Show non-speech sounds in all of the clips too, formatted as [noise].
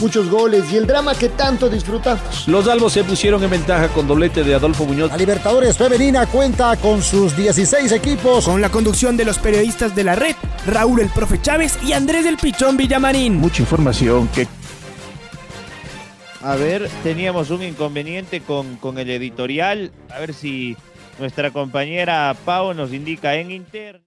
muchos goles y el drama que tanto disfrutamos. Los albos se pusieron en ventaja con doblete de Adolfo Muñoz. La Libertadores Femenina cuenta con sus 16 equipos. Con la conducción de los periodistas de la red, Raúl el Profe Chávez y Andrés del Pichón Villamarín. Mucha información que... A ver, teníamos un inconveniente con, con el editorial. A ver si nuestra compañera Pau nos indica en interno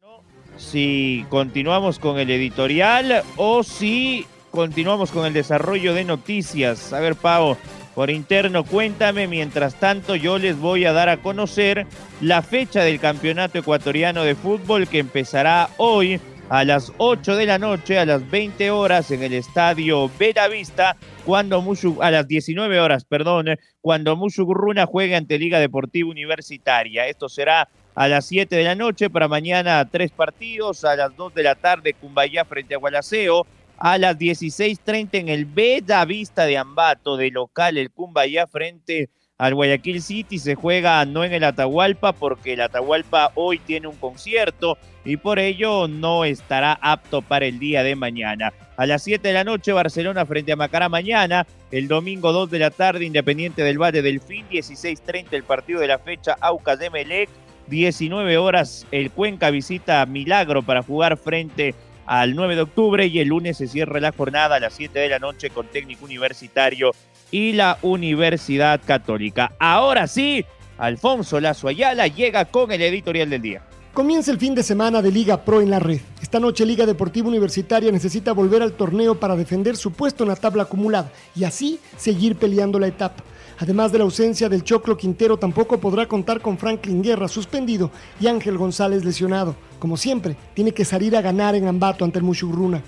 si continuamos con el editorial o si continuamos con el desarrollo de noticias. A ver, Pau, por interno, cuéntame. Mientras tanto, yo les voy a dar a conocer la fecha del Campeonato Ecuatoriano de Fútbol que empezará hoy a las 8 de la noche, a las 20 horas en el estadio Vista, cuando a las 19 horas, perdón, cuando Mushugurruna juegue ante Liga Deportiva Universitaria. Esto será a las 7 de la noche, para mañana tres partidos, a las 2 de la tarde Cumbayá frente a Gualaceo, a las 16.30 en el Bella Vista de Ambato, de local el Cumbayá frente al Guayaquil City. Se juega no en el Atahualpa porque el Atahualpa hoy tiene un concierto y por ello no estará apto para el día de mañana. A las 7 de la noche Barcelona frente a Macará mañana. El domingo 2 de la tarde Independiente del Valle del Fin. 16.30 el partido de la fecha Aucas de Melec. 19 horas el Cuenca visita Milagro para jugar frente a al 9 de octubre y el lunes se cierra la jornada a las 7 de la noche con técnico universitario y la Universidad Católica. Ahora sí, Alfonso Lazo Ayala llega con el editorial del día. Comienza el fin de semana de Liga Pro en la red. Esta noche Liga Deportiva Universitaria necesita volver al torneo para defender su puesto en la tabla acumulada y así seguir peleando la etapa. Además de la ausencia del Choclo Quintero, tampoco podrá contar con Franklin Guerra suspendido y Ángel González lesionado. Como siempre, tiene que salir a ganar en Ambato ante el Mushurruna.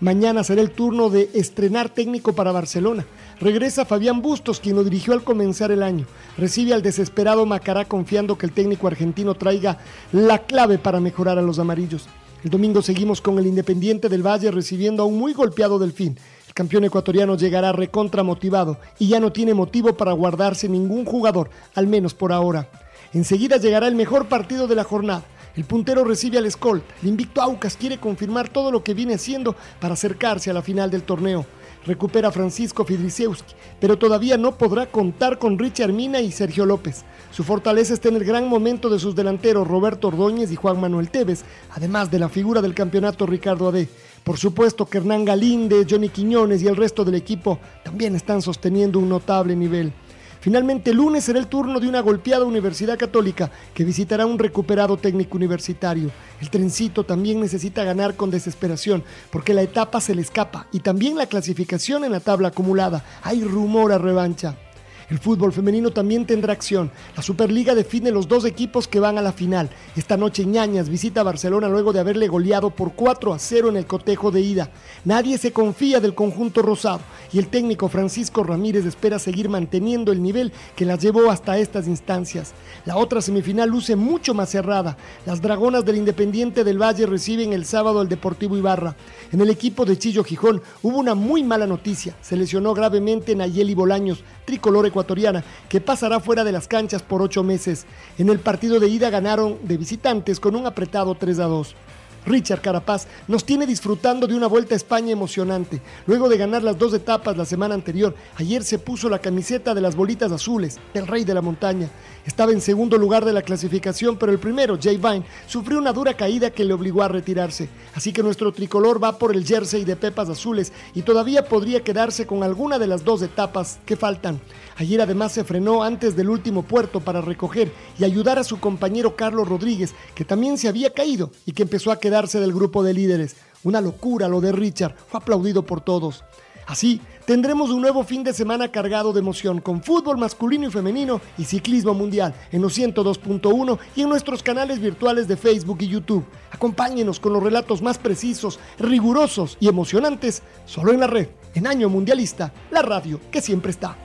Mañana será el turno de estrenar técnico para Barcelona. Regresa Fabián Bustos, quien lo dirigió al comenzar el año. Recibe al desesperado Macará confiando que el técnico argentino traiga la clave para mejorar a los amarillos. El domingo seguimos con el Independiente del Valle recibiendo a un muy golpeado Delfín campeón ecuatoriano llegará recontra motivado y ya no tiene motivo para guardarse ningún jugador, al menos por ahora. Enseguida llegará el mejor partido de la jornada. El puntero recibe al escolta. El invicto Aucas quiere confirmar todo lo que viene haciendo para acercarse a la final del torneo. Recupera Francisco Fidrisewski, pero todavía no podrá contar con Richard Mina y Sergio López. Su fortaleza está en el gran momento de sus delanteros Roberto Ordóñez y Juan Manuel Tevez, además de la figura del campeonato Ricardo Ade. Por supuesto que Hernán Galíndez, Johnny Quiñones y el resto del equipo también están sosteniendo un notable nivel. Finalmente, el lunes será el turno de una golpeada Universidad Católica que visitará un recuperado técnico universitario. El trencito también necesita ganar con desesperación porque la etapa se le escapa y también la clasificación en la tabla acumulada. Hay rumor a revancha. El fútbol femenino también tendrá acción. La Superliga define los dos equipos que van a la final. Esta noche Ñañas visita Barcelona luego de haberle goleado por 4 a 0 en el cotejo de ida. Nadie se confía del conjunto rosado y el técnico Francisco Ramírez espera seguir manteniendo el nivel que las llevó hasta estas instancias. La otra semifinal luce mucho más cerrada. Las Dragonas del Independiente del Valle reciben el sábado al Deportivo Ibarra. En el equipo de Chillo Gijón hubo una muy mala noticia. Se lesionó gravemente Nayeli Bolaños, tricolor ecuatoriana, que pasará fuera de las canchas por ocho meses. En el partido de ida ganaron de visitantes con un apretado 3 a 2. Richard Carapaz nos tiene disfrutando de una vuelta a España emocionante. Luego de ganar las dos etapas la semana anterior, ayer se puso la camiseta de las bolitas azules, del rey de la montaña. Estaba en segundo lugar de la clasificación, pero el primero, Jay Vine, sufrió una dura caída que le obligó a retirarse. Así que nuestro tricolor va por el jersey de Pepas Azules y todavía podría quedarse con alguna de las dos etapas que faltan. Ayer además se frenó antes del último puerto para recoger y ayudar a su compañero Carlos Rodríguez, que también se había caído y que empezó a del grupo de líderes. Una locura lo de Richard, fue aplaudido por todos. Así, tendremos un nuevo fin de semana cargado de emoción con fútbol masculino y femenino y ciclismo mundial en los 102.1 y en nuestros canales virtuales de Facebook y YouTube. Acompáñenos con los relatos más precisos, rigurosos y emocionantes solo en la red, en Año Mundialista, la radio que siempre está.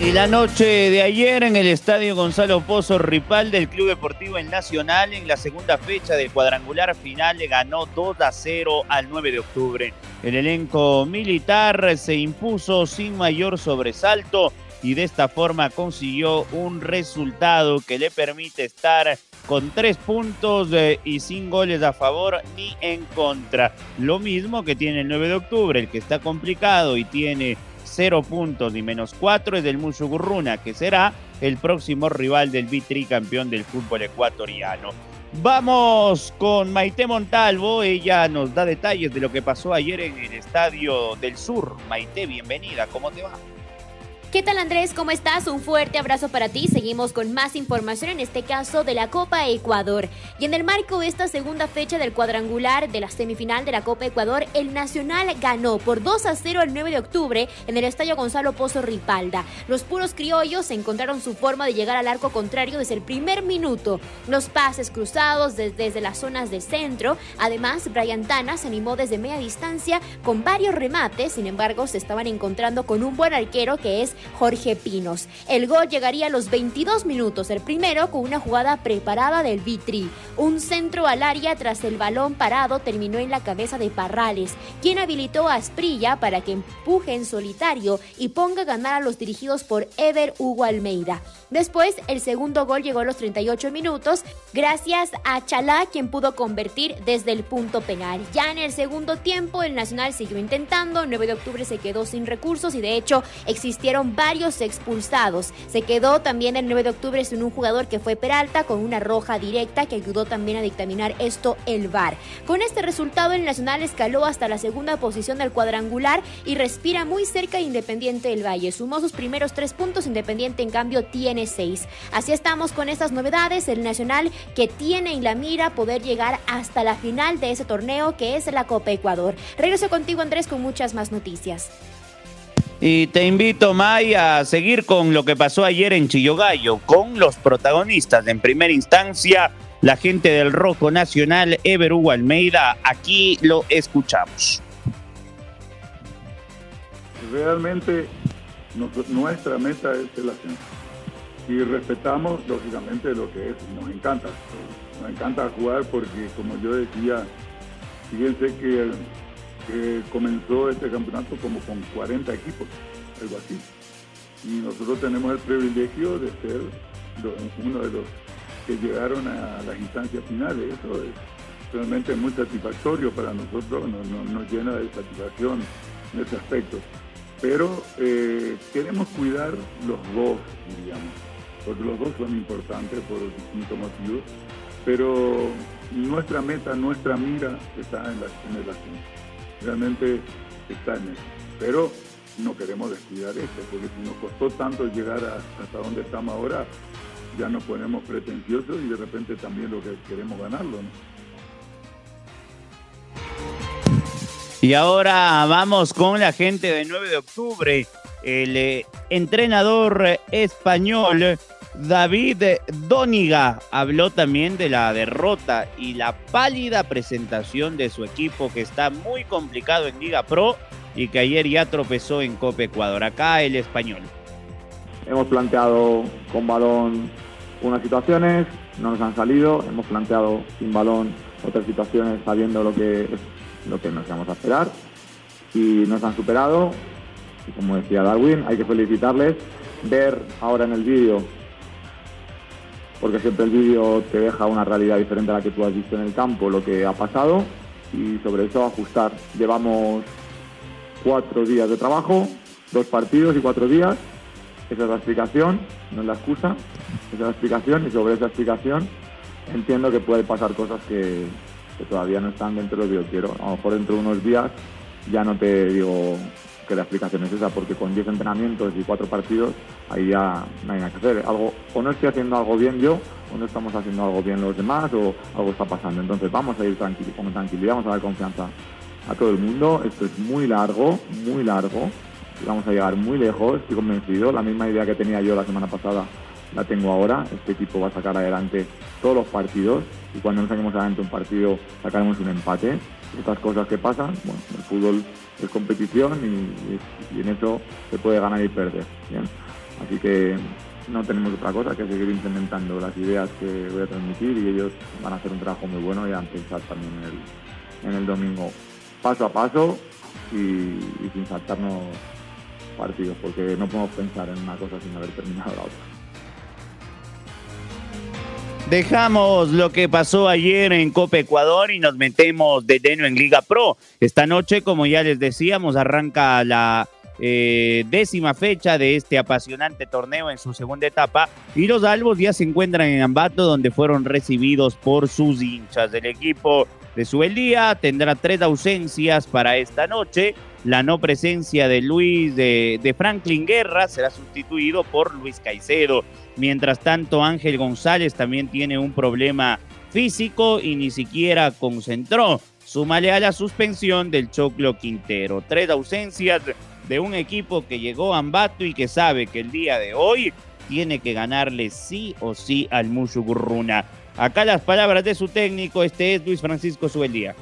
Y la noche de ayer en el estadio Gonzalo Pozo Ripal del Club Deportivo El Nacional, en la segunda fecha del cuadrangular final, ganó 2 a 0 al 9 de octubre. El elenco militar se impuso sin mayor sobresalto y de esta forma consiguió un resultado que le permite estar con tres puntos eh, y sin goles a favor ni en contra. Lo mismo que tiene el 9 de octubre, el que está complicado y tiene cero puntos y menos cuatro es del Mushugurruna, que será el próximo rival del Vitri campeón del fútbol ecuatoriano. Vamos con Maite Montalvo, ella nos da detalles de lo que pasó ayer en el Estadio del Sur. Maite, bienvenida, ¿cómo te va? ¿Qué tal Andrés? ¿Cómo estás? Un fuerte abrazo para ti. Seguimos con más información, en este caso de la Copa Ecuador. Y en el marco de esta segunda fecha del cuadrangular de la semifinal de la Copa Ecuador, el Nacional ganó por 2 a 0 el 9 de octubre en el Estadio Gonzalo Pozo Ripalda. Los puros criollos encontraron su forma de llegar al arco contrario desde el primer minuto. Los pases cruzados desde, las zonas de centro. Además, Brian Tana se animó desde media distancia con varios remates. Sin embargo, se estaban encontrando con un buen arquero que es Jorge Pinos. El gol llegaría a los 22 minutos, el primero con una jugada preparada del Vitri. Un centro al área tras el balón parado terminó en la cabeza de Parrales, quien habilitó a Asprilla para que empuje en solitario y ponga a ganar a los dirigidos por Ever Hugo Almeida. Después, el segundo gol llegó a los 38 minutos, gracias a Chalá, quien pudo convertir desde el punto penal. Ya en el segundo tiempo, el Nacional siguió intentando, el 9 de octubre se quedó sin recursos y de hecho existieron varios expulsados. Se quedó también el 9 de octubre sin un jugador que fue Peralta con una roja directa que ayudó también a dictaminar esto el VAR. Con este resultado, el Nacional escaló hasta la segunda posición del cuadrangular y respira muy cerca de Independiente del Valle. Sumó sus primeros tres puntos, Independiente en cambio tiene Así estamos con estas novedades, el Nacional que tiene en la mira poder llegar hasta la final de ese torneo que es la Copa Ecuador. Regreso contigo Andrés con muchas más noticias. Y te invito, May, a seguir con lo que pasó ayer en Chillogallo, con los protagonistas. En primera instancia, la gente del Rojo Nacional, Ever Hugo Almeida. Aquí lo escuchamos. Realmente nuestra meta es el ascenso y respetamos lógicamente lo que es, nos encanta, nos encanta jugar porque como yo decía, fíjense que, comenzó este campeonato como con 40 equipos, algo así, y nosotros tenemos el privilegio de ser uno de los que llegaron a las instancias finales, eso es realmente muy satisfactorio para nosotros, nos, llena de satisfacción en ese aspecto. Pero eh, queremos cuidar los dos, digamos porque los dos son importantes por distintos motivos, pero nuestra meta, nuestra mira está en, la, en el Realmente está en eso. Pero no queremos descuidar esto, porque si nos costó tanto llegar hasta donde estamos ahora, ya nos ponemos pretenciosos y de repente también lo que queremos ganarlo. Y ahora vamos con la gente de 9 de octubre. El eh, entrenador español David Dóniga habló también de la derrota y la pálida presentación de su equipo que está muy complicado en Liga Pro y que ayer ya tropezó en Copa Ecuador. Acá el español. Hemos planteado con balón unas situaciones, no nos han salido, hemos planteado sin balón otras situaciones sabiendo lo que, lo que nos íbamos a esperar y nos han superado. Como decía Darwin, hay que felicitarles. Ver ahora en el vídeo porque siempre el vídeo te deja una realidad diferente a la que tú has visto en el campo, lo que ha pasado, y sobre eso ajustar. Llevamos cuatro días de trabajo, dos partidos y cuatro días. Esa es la explicación, no es la excusa, esa es la explicación y sobre esa explicación entiendo que puede pasar cosas que, todavía no están dentro de lo que yo quiero. A lo mejor dentro de unos días ya no te digo que la explicación es esa, porque con 10 entrenamientos y 4 partidos, ahí ya no hay nada que hacer. Algo, o no estoy haciendo algo bien yo, o no estamos haciendo algo bien los demás, o algo está pasando. Entonces vamos a ir tranquilo, con tranquilidad, vamos a dar confianza a todo el mundo. Esto es muy largo, muy largo, y vamos a llegar muy lejos, estoy convencido. La misma idea que tenía yo la semana pasada la tengo ahora. Este equipo va a sacar adelante todos los partidos y cuando no saquemos adelante un partido sacaremos un empate. Estas cosas que pasan, bueno, el fútbol es competición y, en eso se puede ganar y perder. Así que no tenemos otra cosa que seguir implementando las ideas que voy a transmitir y ellos van a hacer un trabajo muy bueno y a pensar también en el, en el domingo paso a paso y sin saltarnos partidos, porque no podemos pensar en una cosa sin haber terminado la otra. Dejamos lo que pasó ayer en Copa Ecuador y nos metemos de lleno en Liga Pro. Esta noche, como ya les decíamos, arranca la eh, décima fecha de este apasionante torneo en su segunda etapa y los albos ya se encuentran en Ambato donde fueron recibidos por sus hinchas. El equipo de Subeldía tendrá tres ausencias para esta noche. La no presencia de Luis de, Franklin Guerra será sustituido por Luis Caicedo. Mientras tanto, Ángel González también tiene un problema físico y ni siquiera concentró. Súmale a la suspensión del Choclo Quintero. Tres ausencias de un equipo que llegó a Ambato y que sabe que el día de hoy tiene que ganarle sí o sí al Mushugurruna. Acá las palabras de su técnico, este es Luis Francisco Subeldía.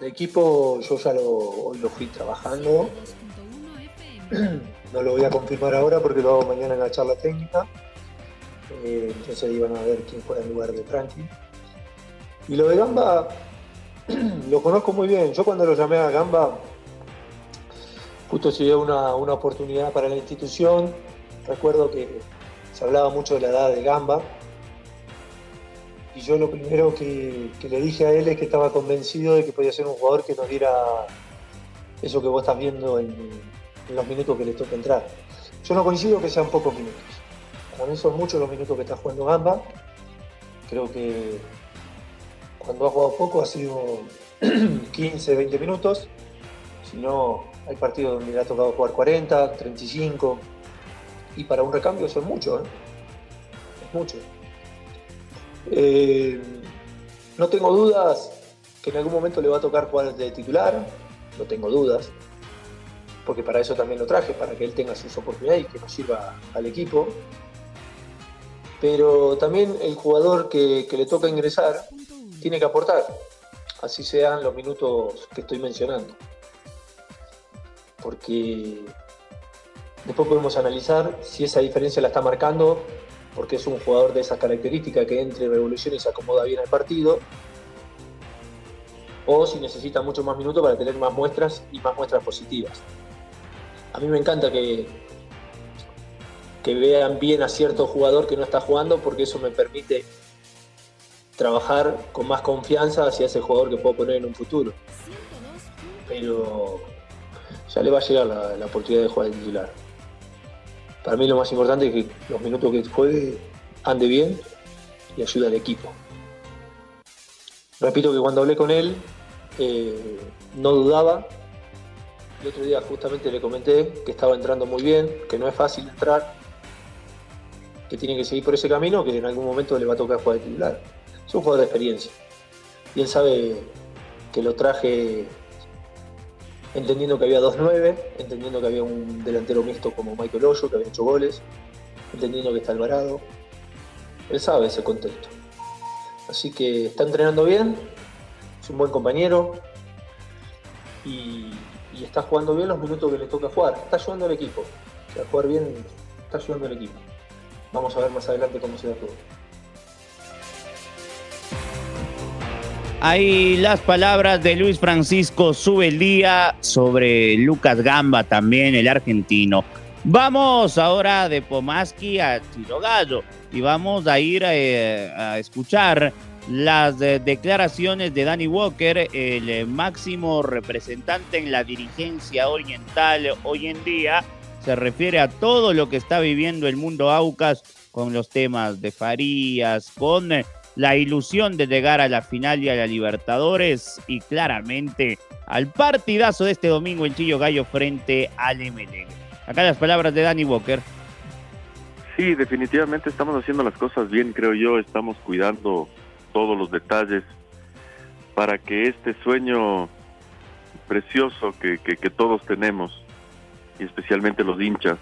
El equipo yo ya lo, lo fui trabajando. [clears throat] No lo voy a confirmar ahora porque lo hago mañana en la charla técnica. Eh, entonces iban a ver quién juega en lugar de Franklin. Y lo de Gamba [clears throat] lo conozco muy bien. Yo cuando lo llamé a Gamba, justo se dio una, una oportunidad para la institución. Recuerdo que se hablaba mucho de la edad de Gamba. Y yo lo primero que, le dije a él es que estaba convencido de que podía ser un jugador que nos diera eso que vos estás viendo en, en los minutos que le toca entrar. Yo no coincido que sean pocos minutos. Con eso son muchos los minutos que está jugando Gamba. Creo que cuando ha jugado poco ha sido [clears throat] 15, 20 minutos. Si no, hay partidos donde le ha tocado jugar 40, 35. Y para un recambio son muchos. ¿eh? Es mucho. Eh, no tengo dudas que en algún momento le va a tocar jugar de titular. No tengo dudas. Porque para eso también lo traje, para que él tenga sus oportunidades y que nos sirva al equipo pero también el jugador que, que, le toca ingresar tiene que aportar, así sean los minutos que estoy mencionando. Porque después podemos analizar si esa diferencia la está marcando porque es un jugador de esas características que entre revolución y se acomoda bien al partido, o si necesita mucho más minutos para tener más muestras y más muestras positivas. A mí me encanta que, que vean bien a cierto jugador que no está jugando porque eso me permite trabajar con más confianza hacia ese jugador que puedo poner en un futuro. Pero ya le va a llegar la, la oportunidad de jugar de titular. Para mí lo más importante es que los minutos que juegue ande bien y ayude al equipo. Repito que cuando hablé con él eh, no dudaba. El otro día justamente le comenté que estaba entrando muy bien, que no es fácil entrar, que tiene que seguir por ese camino, que en algún momento le va a tocar jugar de titular. Es un jugador de experiencia. Y él sabe que lo traje entendiendo que había 2-9, entendiendo que había un delantero mixto como Michael Hoyo, que había hecho goles, entendiendo que está Alvarado. Él sabe ese contexto. Así que está entrenando bien, es un buen compañero y, está jugando bien los minutos que le toca jugar. Está ayudando al equipo. O sea, jugar bien está ayudando al equipo. Vamos a ver más adelante cómo se da todo. Hay las palabras de Luis Francisco Subeldía sobre Lucas Gamba también, el argentino. Vamos ahora de Pomaski a Chirogallo y vamos a ir a, a escuchar las de declaraciones de Danny Walker, el máximo representante en la dirigencia oriental hoy en día. Se refiere a todo lo que está viviendo el mundo Aucas con los temas de Farías, con la ilusión de llegar a la final y a la Libertadores y claramente al partidazo de este domingo en Chillo Gallo frente al MLN. Acá las palabras de Danny Walker. Sí, definitivamente estamos haciendo las cosas bien, creo yo, estamos cuidando todos los detalles para que este sueño precioso que, que, todos tenemos, y especialmente los hinchas,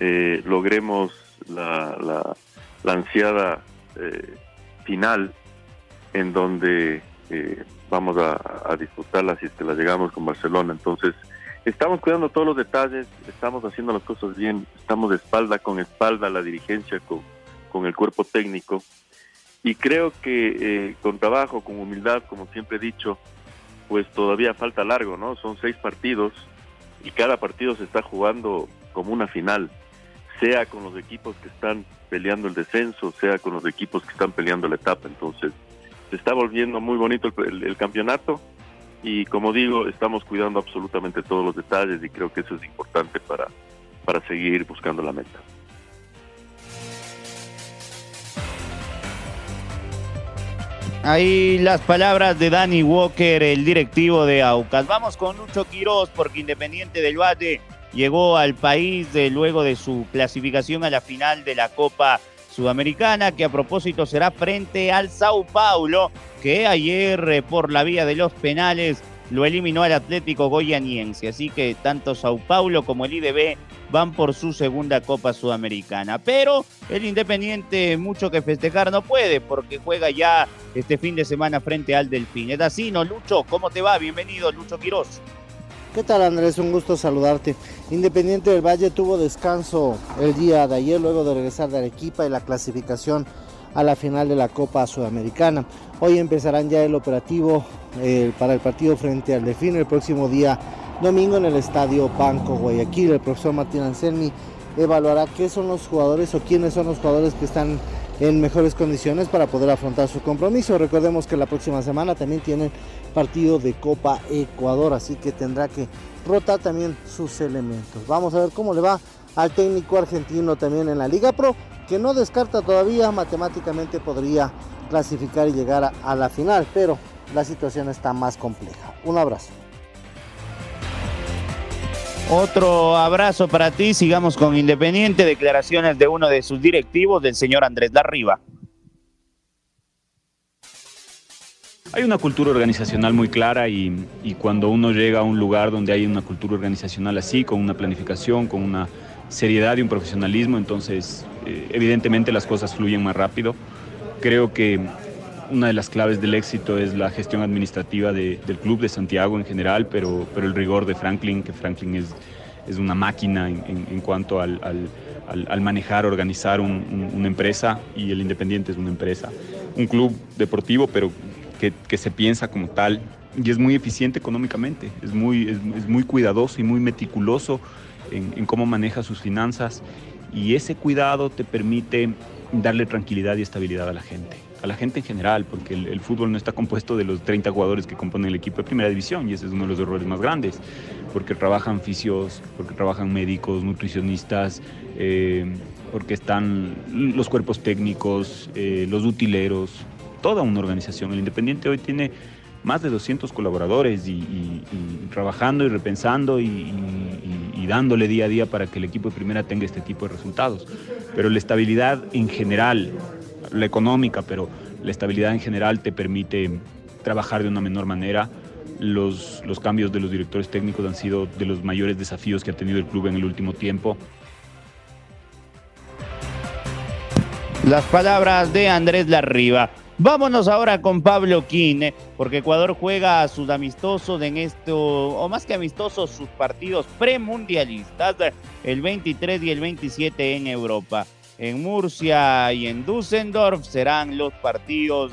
eh, logremos la ansiada eh, final en donde eh, vamos a, a, disfrutarla si es que la llegamos con Barcelona. Entonces, estamos cuidando todos los detalles, estamos haciendo las cosas bien, estamos de espalda con espalda la dirigencia, con, con el cuerpo técnico. Y creo que eh, con trabajo, con humildad, como siempre he dicho, pues todavía falta largo, ¿no? Son seis partidos y cada partido se está jugando como una final, sea con los equipos que están peleando el descenso, sea con los equipos que están peleando la etapa. Entonces, se está volviendo muy bonito el campeonato y como digo, estamos cuidando absolutamente todos los detalles y creo que eso es importante para, para seguir buscando la meta. Ahí las palabras de Danny Walker, el directivo de Aucas. Vamos con Lucho Quiroz, porque Independiente del Valle llegó al país luego de su clasificación a la final de la Copa Sudamericana, que a propósito será frente al Sao Paulo, que ayer eh, por la vía de los penales lo eliminó al Atlético Goyaniense. Así que tanto Sao Paulo como el IDB van por su segunda Copa Sudamericana. Pero el Independiente mucho que festejar no puede porque juega ya este fin de semana frente al Delfín. Es así, ¿no, Lucho? ¿Cómo te va? Bienvenido, Lucho Quirós. ¿Qué tal Andrés? Un gusto saludarte. Independiente del Valle tuvo descanso el día de ayer luego de regresar de Arequipa y la clasificación a la final de la Copa Sudamericana. Hoy empezarán ya el operativo eh, para el partido frente al Delfín el próximo día domingo en el Estadio Banco Guayaquil. El profesor Martín Anselmi evaluará qué son los jugadores o quiénes son los jugadores que están en mejores condiciones para poder afrontar su compromiso. Recordemos que la próxima semana también tienen partido de Copa Ecuador, así que tendrá que rotar también sus elementos. Vamos a ver cómo le va al técnico argentino también en la Liga Pro, que no descarta todavía matemáticamente podría clasificar y llegar a, a la final, pero la situación está más compleja. Un abrazo. Otro abrazo para ti. Sigamos con Independiente. Declaraciones de uno de sus directivos, del señor Andrés Larriba. Hay una cultura organizacional muy clara y, cuando uno llega a un lugar donde hay una cultura organizacional así, con una planificación, con una seriedad y un profesionalismo, entonces eh, evidentemente las cosas fluyen más rápido. Creo que una de las claves del éxito es la gestión administrativa del club de Santiago en general, pero, pero el rigor de Franklin, que Franklin es, es una máquina en, cuanto al, al, manejar, organizar una empresa y el Independiente es una empresa. Un club deportivo, pero que, que se piensa como tal y es muy eficiente económicamente, es muy, es, muy cuidadoso y muy meticuloso en, en cómo maneja sus finanzas y ese cuidado te permite darle tranquilidad y estabilidad a la gente a la gente en general, porque el, fútbol no está compuesto de los 30 jugadores que componen el equipo de primera división y ese es uno de los errores más grandes, porque trabajan fisios, porque trabajan médicos, nutricionistas, eh, porque están los cuerpos técnicos, eh, los utileros, toda una organización. El Independiente hoy tiene más de 200 colaboradores y, trabajando y repensando y, y, dándole día a día para que el equipo de primera tenga este tipo de resultados. Pero la estabilidad en general la económica, pero la estabilidad en general te permite trabajar de una menor manera. Los, los cambios de los directores técnicos han sido de los mayores desafíos que ha tenido el club en el último tiempo. Las palabras de Andrés Larriba. Vámonos ahora con Pablo Quine, porque Ecuador juega a sus amistosos en esto, o más que amistosos, sus partidos premundialistas, el 23 y el 27 en Europa en Murcia y en Düsseldorf serán los partidos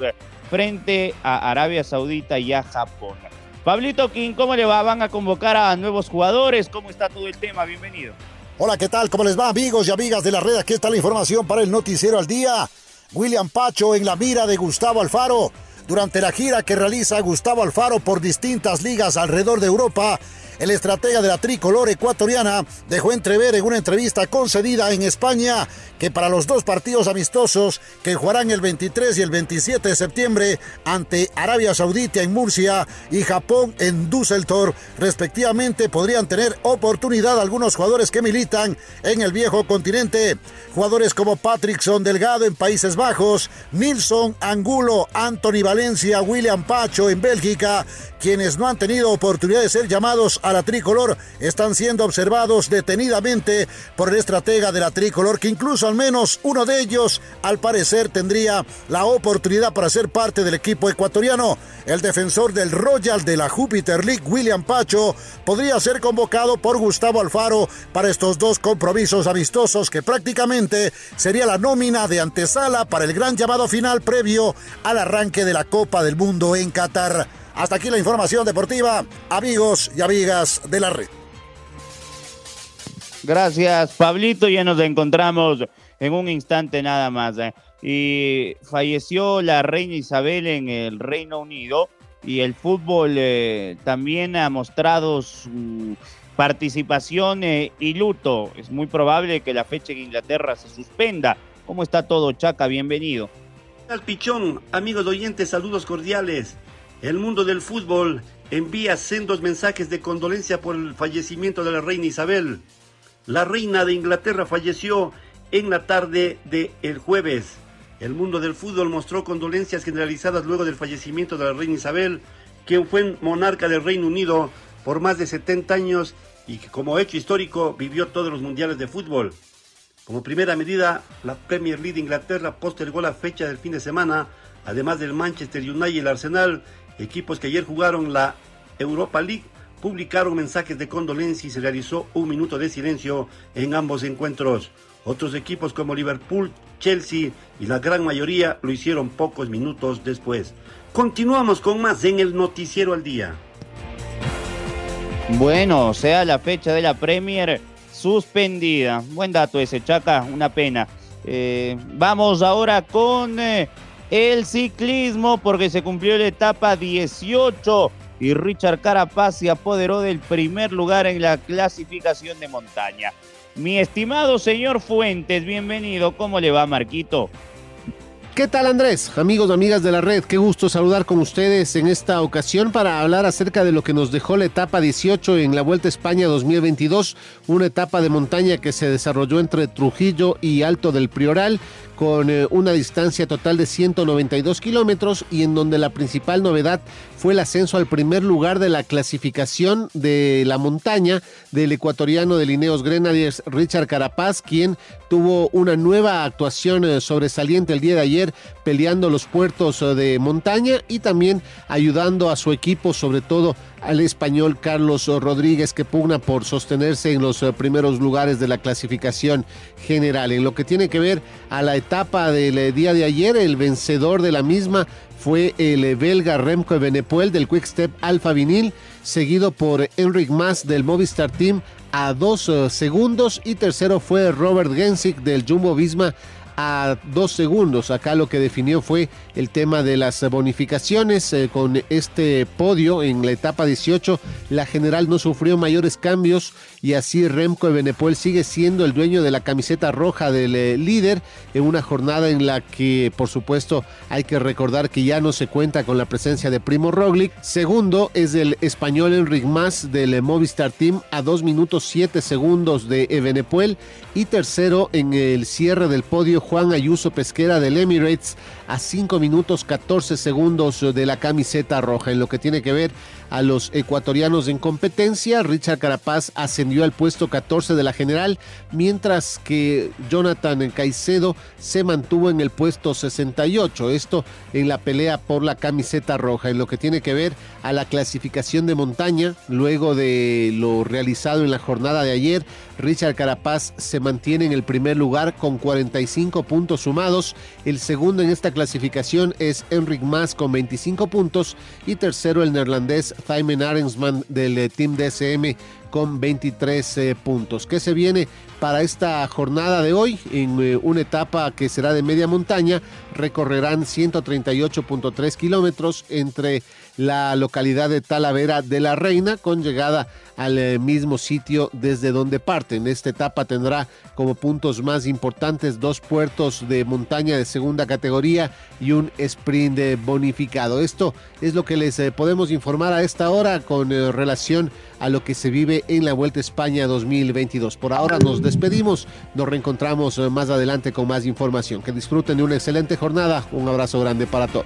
frente a Arabia Saudita y a Japón. Pablito King, ¿cómo le va? ¿Van a convocar a nuevos jugadores? ¿Cómo está todo el tema? Bienvenido. Hola, ¿qué tal? ¿Cómo les va, amigos y amigas de la red? Aquí está la información para el Noticiero al Día. William Pacho en la mira de Gustavo Alfaro. Durante la gira que realiza Gustavo Alfaro por distintas ligas alrededor de Europa, el estratega de la tricolor ecuatoriana dejó entrever en una entrevista concedida en España que para los dos partidos amistosos que jugarán el 23 y el 27 de septiembre ante Arabia Saudita en Murcia y Japón en Düsseldorf, respectivamente, podrían tener oportunidad algunos jugadores que militan en el viejo continente. Jugadores como Patrickson Delgado en Países Bajos, Nilson Angulo, Anthony Valencia, William Pacho en Bélgica, quienes no han tenido oportunidad de ser llamados a la tricolor están siendo observados detenidamente por el estratega de la tricolor, que incluso al menos uno de ellos, al parecer, tendría la oportunidad para ser parte del equipo ecuatoriano. El defensor del Royal de la Jupiter League, William Pacho, podría ser convocado por Gustavo Alfaro para estos dos compromisos amistosos que prácticamente sería la nómina de antesala para el gran llamado final previo al arranque de la Copa del Mundo en Qatar. Hasta aquí la información deportiva, amigos y amigas de la red. Gracias, Pablito. Ya nos encontramos en un instante nada más. ¿eh? Y falleció la reina Isabel en el Reino Unido y el fútbol eh, también ha mostrado su participación eh, y luto. Es muy probable que la fecha en Inglaterra se suspenda. ¿Cómo está todo, Chaca? Bienvenido. Al pichón, amigos oyentes, saludos cordiales. El mundo del fútbol envía sendos mensajes de condolencia por el fallecimiento de la reina Isabel. La reina de Inglaterra falleció en la tarde del el jueves. El mundo del fútbol mostró condolencias generalizadas luego del fallecimiento de la reina Isabel, quien fue monarca del Reino Unido por más de 70 años y que como hecho histórico vivió todos los mundiales de fútbol. Como primera medida, la Premier League de Inglaterra postergó la fecha del fin de semana, además del Manchester United y el Arsenal, equipos que ayer jugaron la Europa League, publicaron mensajes de condolencia y se realizó un minuto de silencio en ambos encuentros. Otros equipos como Liverpool, Chelsea y la gran mayoría lo hicieron pocos minutos después. Continuamos con más en el Noticiero al Día. Bueno, sea la fecha de la Premier suspendida. Buen dato ese, Chaca, una pena. Eh, vamos ahora con eh, el ciclismo porque se cumplió la etapa 18 y Richard Carapaz se apoderó del primer lugar en la clasificación de montaña. Mi estimado señor Fuentes, bienvenido. ¿Cómo le va, Marquito? ¿Qué tal Andrés? Amigos, amigas de la red, qué gusto saludar con ustedes en esta ocasión para hablar acerca de lo que nos dejó la etapa 18 en la Vuelta a España 2022, una etapa de montaña que se desarrolló entre Trujillo y Alto del Prioral con eh, una distancia total de 192 kilómetros y en donde la principal novedad fue el ascenso al primer lugar de la clasificación de la montaña del ecuatoriano de Lineos Grenadiers Richard Carapaz, quien tuvo una nueva actuación eh, sobresaliente el día de ayer peleando los puertos eh, de montaña y también ayudando a su equipo, sobre todo al español Carlos Rodríguez, que pugna por sostenerse en los primeros lugares de la clasificación general. En lo que tiene que ver a la etapa del día de ayer, el vencedor de la misma fue el belga Remco Benepuel del Quick Step Alfa Vinil, seguido por Enric Mas del Movistar Team a dos segundos y tercero fue Robert Gensick del Jumbo Visma a dos segundos. Acá lo que definió fue el tema de las bonificaciones eh, con este podio en la etapa 18. La general no sufrió mayores cambios y así Remco Benepoel sigue siendo el dueño de la camiseta roja del eh, líder en una jornada en la que por supuesto hay que recordar que ya no se cuenta con la presencia de Primo Roglic. Segundo es el español Enric Mas del eh, Movistar Team a 2 minutos 7 segundos de Benepoel y tercero en el cierre del podio Juan Ayuso Pesquera del Emirates a 5 minutos 14 segundos de la camiseta roja. En lo que tiene que ver a los ecuatorianos en competencia, Richard Carapaz ascendió al puesto 14 de la general, mientras que Jonathan Caicedo se mantuvo en el puesto 68. Esto en la pelea por la camiseta roja. En lo que tiene que ver a la clasificación de montaña, luego de lo realizado en la jornada de ayer, Richard Carapaz se mantiene en el primer lugar con 45 puntos sumados. El segundo en esta clasificación es Enric Mas con 25 puntos y tercero el neerlandés Simon Arensman del eh, Team DSM con 23 eh, puntos. ¿Qué se viene para esta jornada de hoy? En eh, una etapa que será de media montaña, recorrerán 138.3 kilómetros entre la localidad de Talavera de la Reina con llegada al eh, mismo sitio desde donde parten. Esta etapa tendrá como puntos más importantes dos puertos de montaña de segunda categoría y un sprint bonificado. Esto es lo que les podemos informar a esta hora con relación a lo que se vive en la Vuelta a España 2022. Por ahora nos despedimos, nos reencontramos eh, más adelante con más información. Que disfruten de una excelente jornada. Un abrazo grande para todos.